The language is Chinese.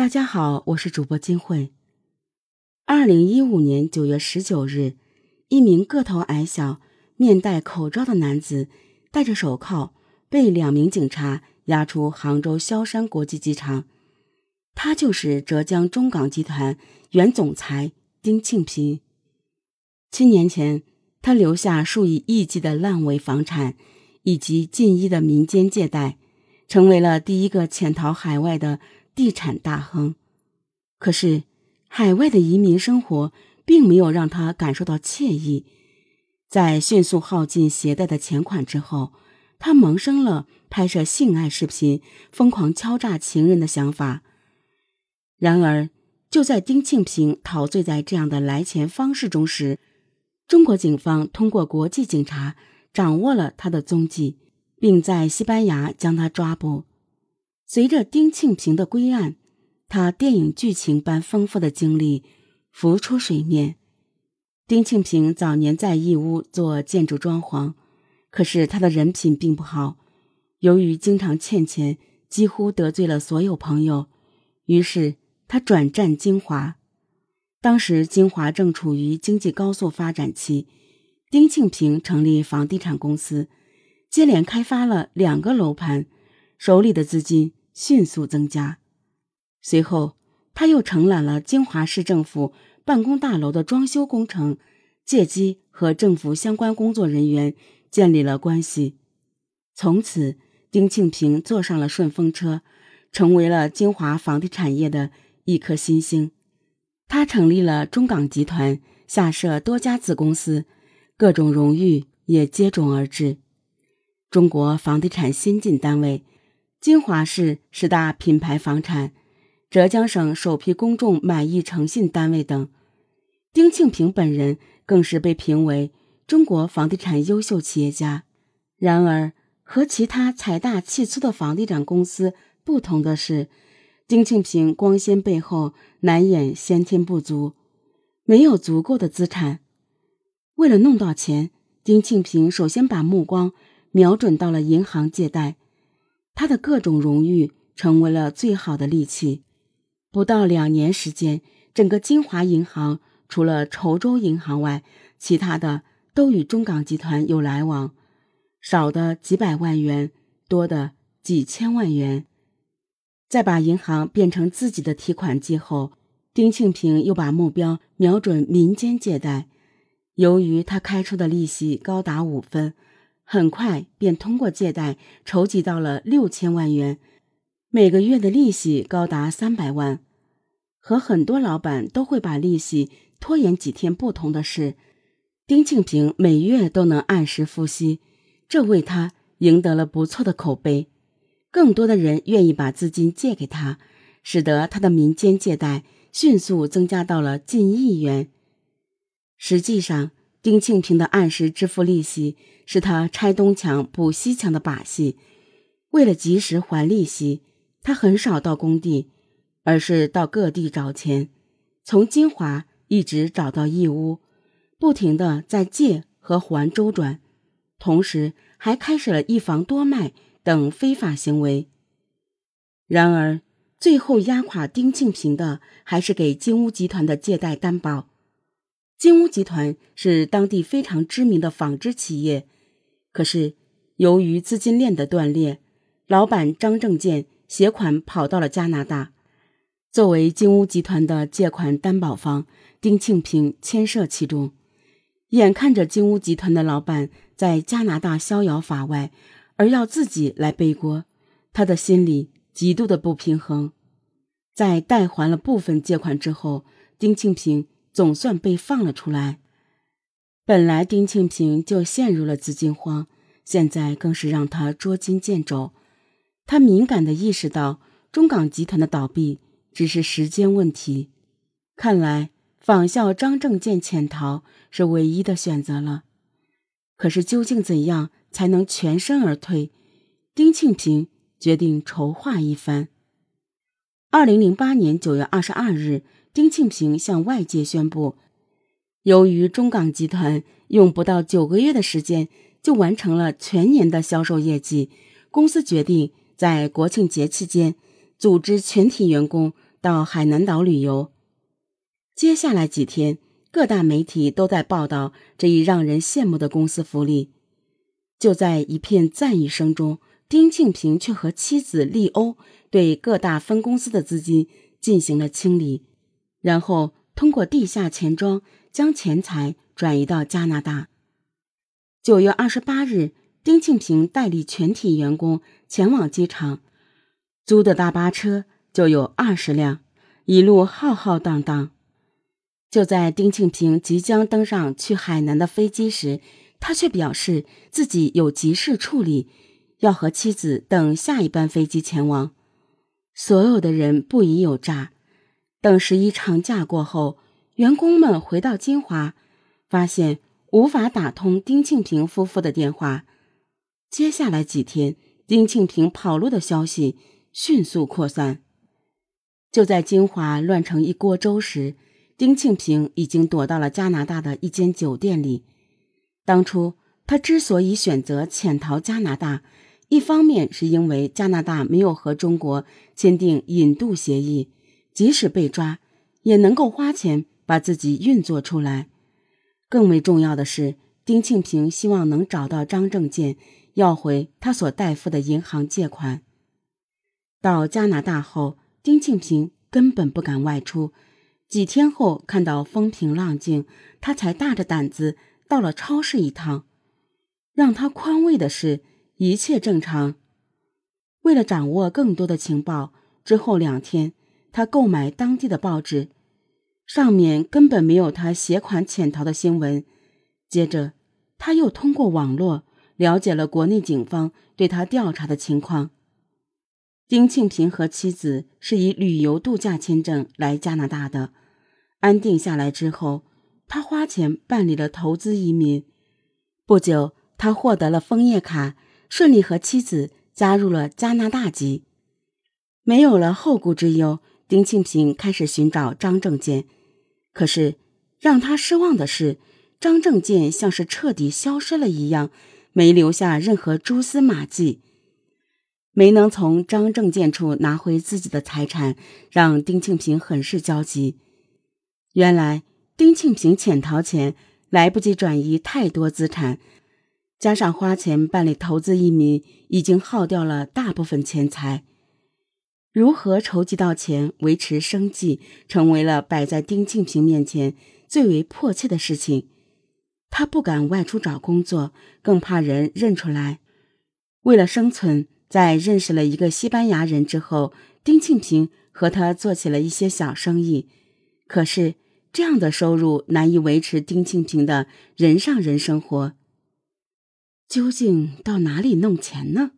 大家好，我是主播金慧。二零一五年九月十九日，一名个头矮小、面戴口罩的男子，戴着手铐，被两名警察押出杭州萧山国际机场。他就是浙江中港集团原总裁丁庆平。七年前，他留下数以亿计的烂尾房产，以及近亿的民间借贷，成为了第一个潜逃海外的地产大亨。可是，海外的移民生活并没有让他感受到惬意。在迅速耗尽携带的钱款之后，他萌生了拍摄性爱视频、疯狂敲诈情人的想法。然而，就在丁庆平陶醉在这样的来钱方式中时，中国警方通过国际警察掌握了他的踪迹，并在西班牙将他抓捕。随着丁庆平的归案，他电影剧情般丰富的经历浮出水面。丁庆平早年在义乌做建筑装潢，可是他的人品并不好，由于经常欠钱，几乎得罪了所有朋友，于是他转战金华。当时金华正处于经济高速发展期，丁庆平成立房地产公司，接连开发了两个楼盘，手里的资金迅速增加。随后，他又承揽了金华市政府办公大楼的装修工程，借机和政府相关工作人员建立了关系。从此，丁庆平坐上了顺风车，成为了金华房地产业的一颗新星。他成立了中港集团，下设多家子公司，各种荣誉也接踵而至。中国房地产先进单位，金华市十大品牌房产，浙江省首批公众满意诚信单位等。丁庆平本人更是被评为中国房地产优秀企业家。然而，和其他财大气粗的房地产公司不同的是。丁庆平光鲜背后难掩先天不足，没有足够的资产。为了弄到钱，丁庆平首先把目光瞄准到了银行借贷。他的各种荣誉成为了最好的利器。不到两年时间，整个金华银行除了稠州银行外，其他的都与中港集团有来往，少的几百万元，多的几千万元。在把银行变成自己的提款机后，丁庆平又把目标瞄准民间借贷。由于他开出的利息高达五分，很快便通过借贷筹集到了六千万元，每个月的利息高达三百万。和很多老板都会把利息拖延几天不同的是，丁庆平每月都能按时付息，这为他赢得了不错的口碑。更多的人愿意把资金借给他，使得他的民间借贷迅速增加到了近亿元。实际上，丁庆平的按时支付利息是他拆东墙补西墙的把戏。为了及时还利息，他很少到工地，而是到各地找钱，从金华一直找到义乌，不停的在借和还周转，同时还开始了一房多卖。等非法行为。然而，最后压垮丁庆平的还是给金屋集团的借贷担保。金屋集团是当地非常知名的纺织企业，可是由于资金链的断裂，老板张正建携款跑到了加拿大。作为金屋集团的借款担保方，丁庆平牵涉其中。眼看着金屋集团的老板在加拿大逍遥法外。而要自己来背锅，他的心里极度的不平衡。在代还了部分借款之后，丁庆平总算被放了出来。本来丁庆平就陷入了资金荒，现在更是让他捉襟见肘。他敏感的意识到，中港集团的倒闭只是时间问题。看来仿效张正健潜逃是唯一的选择了。可是究竟怎样？才能全身而退。丁庆平决定筹划一番。二零零八年九月二十二日，丁庆平向外界宣布，由于中港集团用不到九个月的时间就完成了全年的销售业绩，公司决定在国庆节期间组织全体员工到海南岛旅游。接下来几天，各大媒体都在报道这一让人羡慕的公司福利。就在一片赞誉声中，丁庆平却和妻子丽欧对各大分公司的资金进行了清理，然后通过地下钱庄将钱财转移到加拿大。九月二十八日，丁庆平带领全体员工前往机场，租的大巴车就有二十辆，一路浩浩荡荡。就在丁庆平即将登上去海南的飞机时，他却表示自己有急事处理，要和妻子等下一班飞机前往。所有的人不疑有诈。等十一长假过后，员工们回到金华，发现无法打通丁庆平夫妇的电话。接下来几天，丁庆平跑路的消息迅速扩散。就在金华乱成一锅粥时，丁庆平已经躲到了加拿大的一间酒店里。当初他之所以选择潜逃加拿大，一方面是因为加拿大没有和中国签订引渡协议，即使被抓，也能够花钱把自己运作出来。更为重要的是，丁庆平希望能找到张正健，要回他所代付的银行借款。到加拿大后，丁庆平根本不敢外出。几天后，看到风平浪静，他才大着胆子到了超市一趟。让他宽慰的是，一切正常。为了掌握更多的情报，之后两天，他购买当地的报纸，上面根本没有他携款潜逃的新闻。接着，他又通过网络了解了国内警方对他调查的情况。丁庆平和妻子是以旅游度假签证来加拿大的。安定下来之后，他花钱办理了投资移民。不久，他获得了枫叶卡，顺利和妻子加入了加拿大籍。没有了后顾之忧，丁庆平开始寻找张正健。可是，让他失望的是，张正健像是彻底消失了一样，没留下任何蛛丝马迹。没能从张正健处拿回自己的财产，让丁庆平很是焦急。原来丁庆平潜逃前来不及转移太多资产，加上花钱办理投资移民，已经耗掉了大部分钱财。如何筹集到钱维持生计，成为了摆在丁庆平面前最为迫切的事情。他不敢外出找工作，更怕人认出来。为了生存，在认识了一个西班牙人之后，丁庆平和他做起了一些小生意。可是，这样的收入难以维持丁庆平的人上人生活。究竟到哪里弄钱呢？